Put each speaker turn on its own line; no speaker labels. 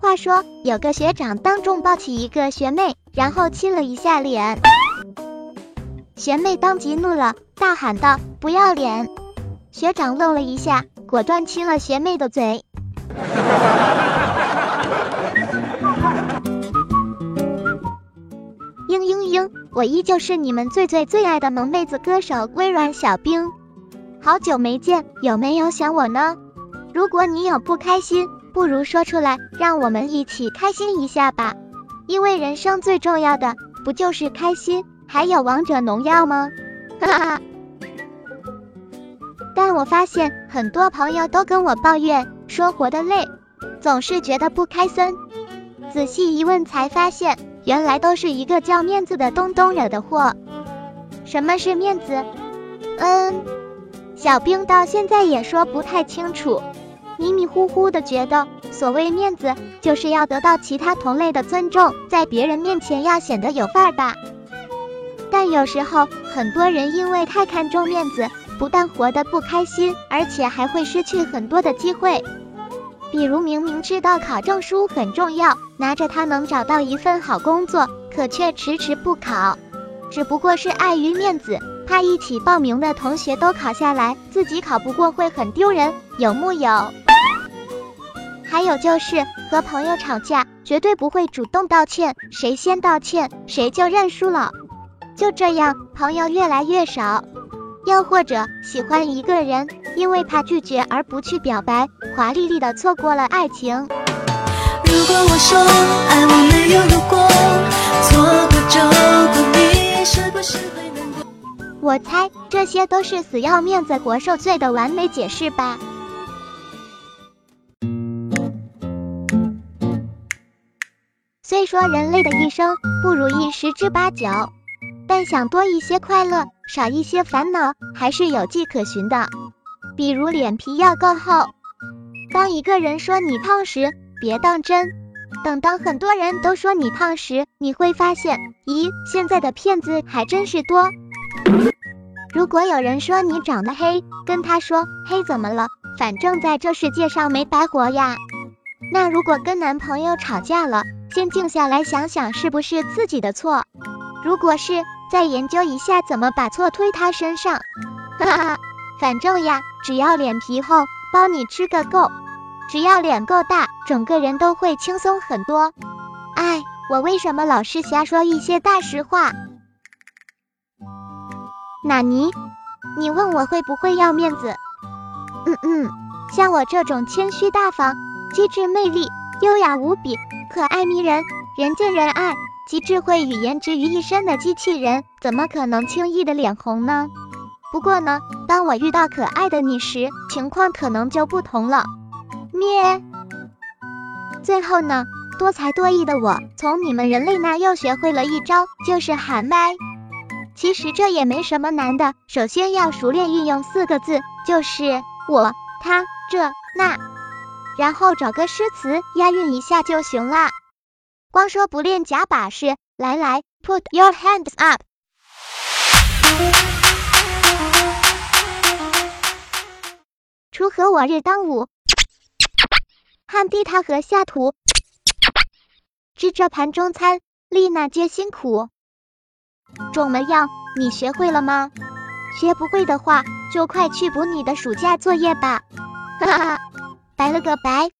话说，有个学长当众抱起一个学妹，然后亲了一下脸，学妹当即怒了，大喊道：“不要脸！”学长愣了一下，果断亲了学妹的嘴。嘤嘤嘤，我依旧是你们最最最爱的萌妹子歌手微软小冰，好久没见，有没有想我呢？如果你有不开心，不如说出来，让我们一起开心一下吧。因为人生最重要的不就是开心，还有王者农药吗？哈哈。但我发现很多朋友都跟我抱怨说活得累，总是觉得不开心。仔细一问才发现，原来都是一个叫面子的东东惹的祸。什么是面子？嗯，小兵到现在也说不太清楚。迷迷糊糊的觉得，所谓面子，就是要得到其他同类的尊重，在别人面前要显得有范儿吧。但有时候，很多人因为太看重面子，不但活得不开心，而且还会失去很多的机会。比如明明知道考证书很重要，拿着它能找到一份好工作，可却迟迟不考，只不过是碍于面子。怕一起报名的同学都考下来，自己考不过会很丢人，有木有？还有就是和朋友吵架，绝对不会主动道歉，谁先道歉谁就认输了。就这样，朋友越来越少。又或者喜欢一个人，因为怕拒绝而不去表白，华丽丽的错过了爱情。如果我说爱我没有如果，错过就过，你是不是会难过？我猜这些都是死要面子活受罪的完美解释吧。虽说人类的一生不如意十之八九，但想多一些快乐，少一些烦恼，还是有迹可循的。比如脸皮要够厚。当一个人说你胖时，别当真；等到很多人都说你胖时，你会发现，咦，现在的骗子还真是多。如果有人说你长得黑，跟他说黑怎么了？反正在这世界上没白活呀。那如果跟男朋友吵架了，先静下来想想是不是自己的错。如果是，再研究一下怎么把错推他身上。哈哈，反正呀，只要脸皮厚，包你吃个够。只要脸够大，整个人都会轻松很多。哎，我为什么老是瞎说一些大实话？纳尼？你问我会不会要面子？嗯嗯，像我这种谦虚大方、机智魅力、优雅无比、可爱迷人、人见人爱、集智慧与颜值于一身的机器人，怎么可能轻易的脸红呢？不过呢，当我遇到可爱的你时，情况可能就不同了。咩。最后呢，多才多艺的我，从你们人类那又学会了一招，就是喊麦。其实这也没什么难的，首先要熟练运用四个字，就是我、他、这、那，然后找个诗词押韵一下就行了。光说不练假把式，来来，Put your hands up。锄禾我日当午，汗滴他禾下土，织这盘中餐，丽娜皆辛苦。种了样，你学会了吗？学不会的话，就快去补你的暑假作业吧。哈哈，拜了个拜。